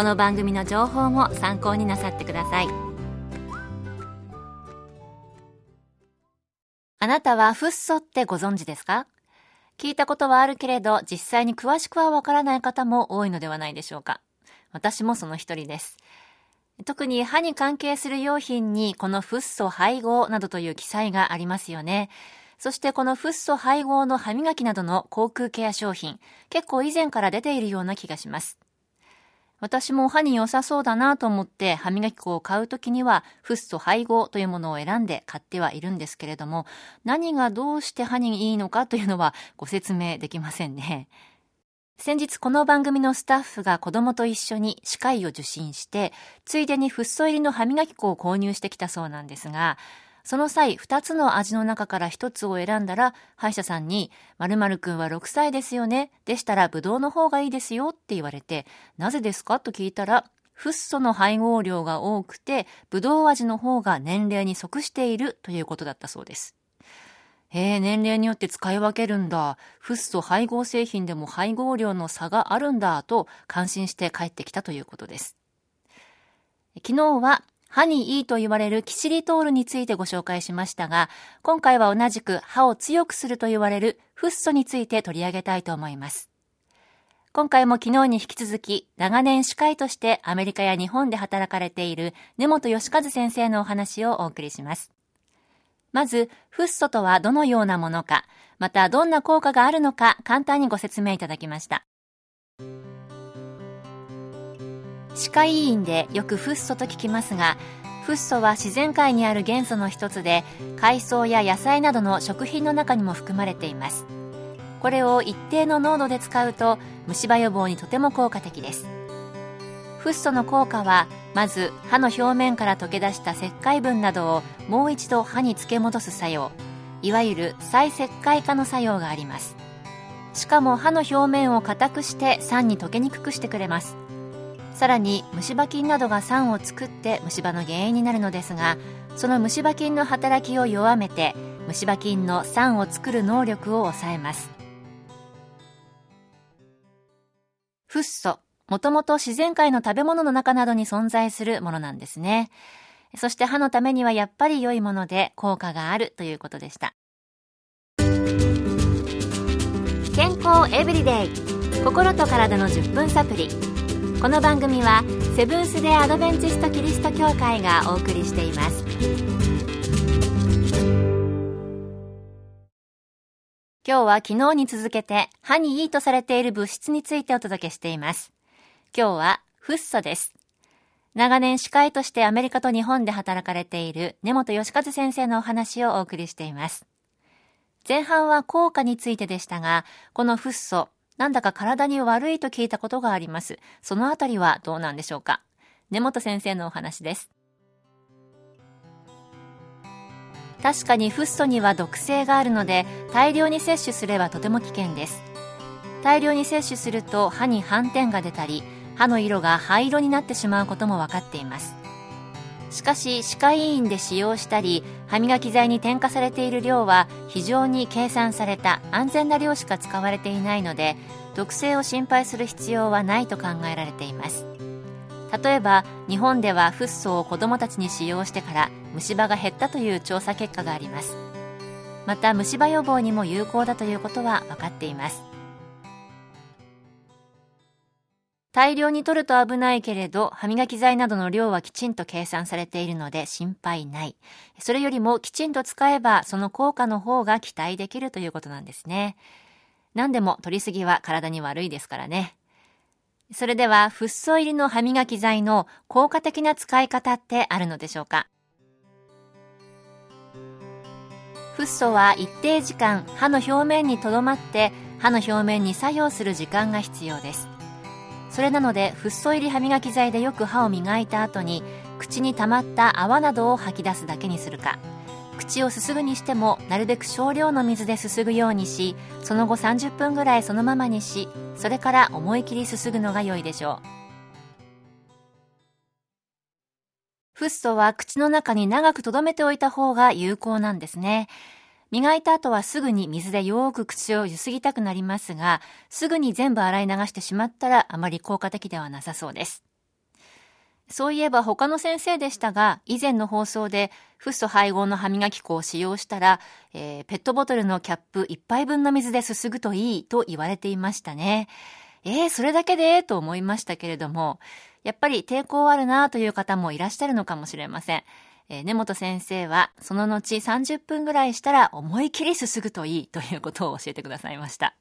この番組の情報も参考になさってくださいあなたはフッ素ってご存知ですか？聞いたことはあるけれど実際に詳しくはわからない方も多いのではないでしょうか私もその一人です特に歯に関係する用品にこのフッ素配合などという記載がありますよね。そしてこのフッ素配合の歯磨きなどの口腔ケア商品、結構以前から出ているような気がします。私も歯に良さそうだなと思って歯磨き粉を買うときにはフッ素配合というものを選んで買ってはいるんですけれども、何がどうして歯にいいのかというのはご説明できませんね。先日この番組のスタッフが子供と一緒に歯科医を受診して、ついでにフッ素入りの歯磨き粉を購入してきたそうなんですが、その際、二つの味の中から一つを選んだら、歯医者さんに、〇〇くんは6歳ですよね。でしたら、ブドウの方がいいですよって言われて、なぜですかと聞いたら、フッ素の配合量が多くて、ブドウ味の方が年齢に即しているということだったそうです。へえ、年齢によって使い分けるんだ。フッ素配合製品でも配合量の差があるんだと感心して帰ってきたということです。昨日は歯にいいと言われるキシリトールについてご紹介しましたが、今回は同じく歯を強くすると言われるフッ素について取り上げたいと思います。今回も昨日に引き続き、長年歯科医としてアメリカや日本で働かれている根本義和先生のお話をお送りします。まず、フッ素とはどのようなものか、またどんな効果があるのか簡単にご説明いただきました。歯科医院でよくフッ素と聞きますがフッ素は自然界にある元素の一つで海藻や野菜などの食品の中にも含まれています。これを一定の濃度で使うと虫歯予防にとても効果的です。フッ素の効果はまず歯の表面から溶け出した石灰分などをもう一度歯に付け戻す作用。いわゆる再石灰化の作用があります。しかも歯の表面を硬くして酸に溶けにくくしてくれます。さらに虫歯菌などが酸を作って虫歯の原因になるのですがその虫歯菌の働きを弱めて虫歯菌の酸を作る能力を抑えます。フッ素もともと自然界の食べ物の中などに存在するものなんですね。そして歯のためにはやっぱり良いもので効果があるということでした。健康エブリデイ心と体の10分サプリ。この番組はセブンス・デ・アドベンチスト・キリスト教会がお送りしています。今日は昨日に続けて歯にいいとされている物質についてお届けしています。今日はフッ素です。長年司会としてアメリカと日本で働かれている根本義和先生のお話をお送りしています。前半は効果についてでしたがこのフッ素なんだか体に悪いと聞いたことがあります。そのあたりはどうなんでしょうか？根本先生のお話です。確かにフッ素には毒性があるので大量に摂取すればとても危険です大量に摂取すると歯に斑点が出たり歯の色が灰色になってしまうことも分かっていますしかし歯科医院で使用したり歯磨き剤に添加されている量は非常に計算された安全な量しか使われていないので毒性を心配する必要はないと考えられています。例えば日本ではフッ素を子どもたちに使用してから虫歯が減ったという調査結果があります。また虫歯予防にも有効だということは分かっています。大量に取ると危ないけれど、歯磨き剤などの量はきちんと計算されているので心配ない。それよりもきちんと使えば、その効果の方が期待できるということなんですね。何でも取りすぎは体に悪いですからね。それでは、フッ素入りの歯磨き剤の効果的な使い方ってあるのでしょうか？フッ素は一定時間歯の表面にとどまって歯の表面に作用する時間が必要ですそれなのでフッ素入り歯磨き剤でよく歯を磨いた後に口に溜まった泡などを吐き出すだけにするか。口をすすぐにしてもなるべく少量の水ですすぐようにしその後30分ぐらいそのままにしそれから思い切りすすぐのが良いでしょう。フッ素は口の中に長く留めておいた方が有効なんですね。磨いた後はすぐに水でよーく口をゆすぎたくなりますが、すぐに全部洗い流してしまったらあまり効果的ではなさそうです。そういえば他の先生でしたが、以前の放送でフッ素配合の歯磨き粉を使用したら、えー、ペットボトルのキャップ1杯分の水ですすぐといいと言われていましたね。えー、それだけで？と思いましたけれども、やっぱり抵抗あるなという方もいらっしゃるのかもしれません。えー、根本先生は、その後30分ぐらいしたら思い切りすすぐといいということを教えてくださいました。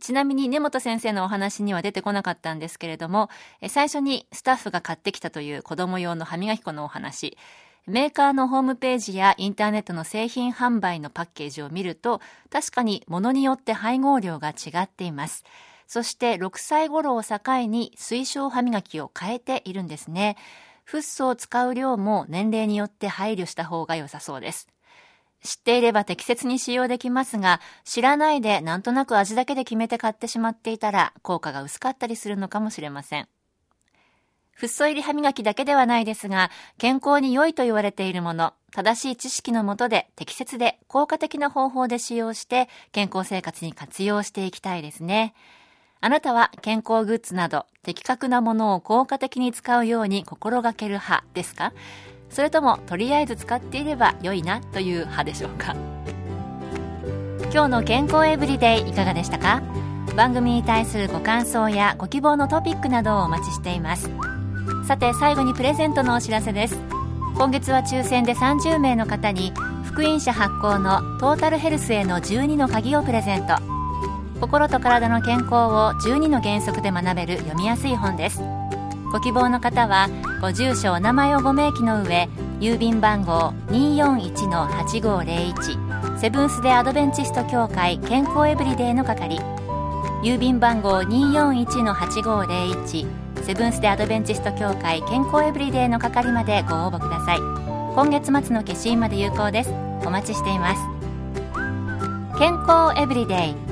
ちなみに根本先生のお話には出てこなかったんですけれども、最初にスタッフが買ってきたという子供用の歯磨き粉のお話、メーカーのホームページやインターネットの製品販売のパッケージを見ると、確かに物によって配合量が違っています。そして6歳頃を境に推奨歯磨きを変えているんですね。フッ素を使う量も年齢によって配慮した方が良さそうです。知っていれば適切に使用できますが、知らないでなんとなく味だけで決めて買ってしまっていたら効果が薄かったりするのかもしれません。フッ素入り歯磨きだけではないですが、健康に良いと言われているもの、正しい知識のもとで適切で効果的な方法で使用して健康生活に活用していきたいですね。あなたは健康グッズなど的確なものを効果的に使うように心がける派ですか？それともとりあえず使っていれば良いなという派でしょうか？今日の健康エブリデイいかがでしたか？番組に対するご感想やご希望のトピックなどをお待ちしています。さて最後にプレゼントのお知らせです。今月は抽選で30名の方に福音社発行のトータルヘルスへの12の鍵をプレゼント。心と体の健康を12の原則で学べる読みやすい本です。ご希望の方はご住所お名前をご明記の上郵便番号241-8501セブンス・デ・アドベンチスト協会健康エブリデイの係。郵便番号241-8501セブンス・デ・アドベンチスト協会健康エブリデイの係までご応募ください。今月末の消印まで有効です。お待ちしています。健康エブリデイ。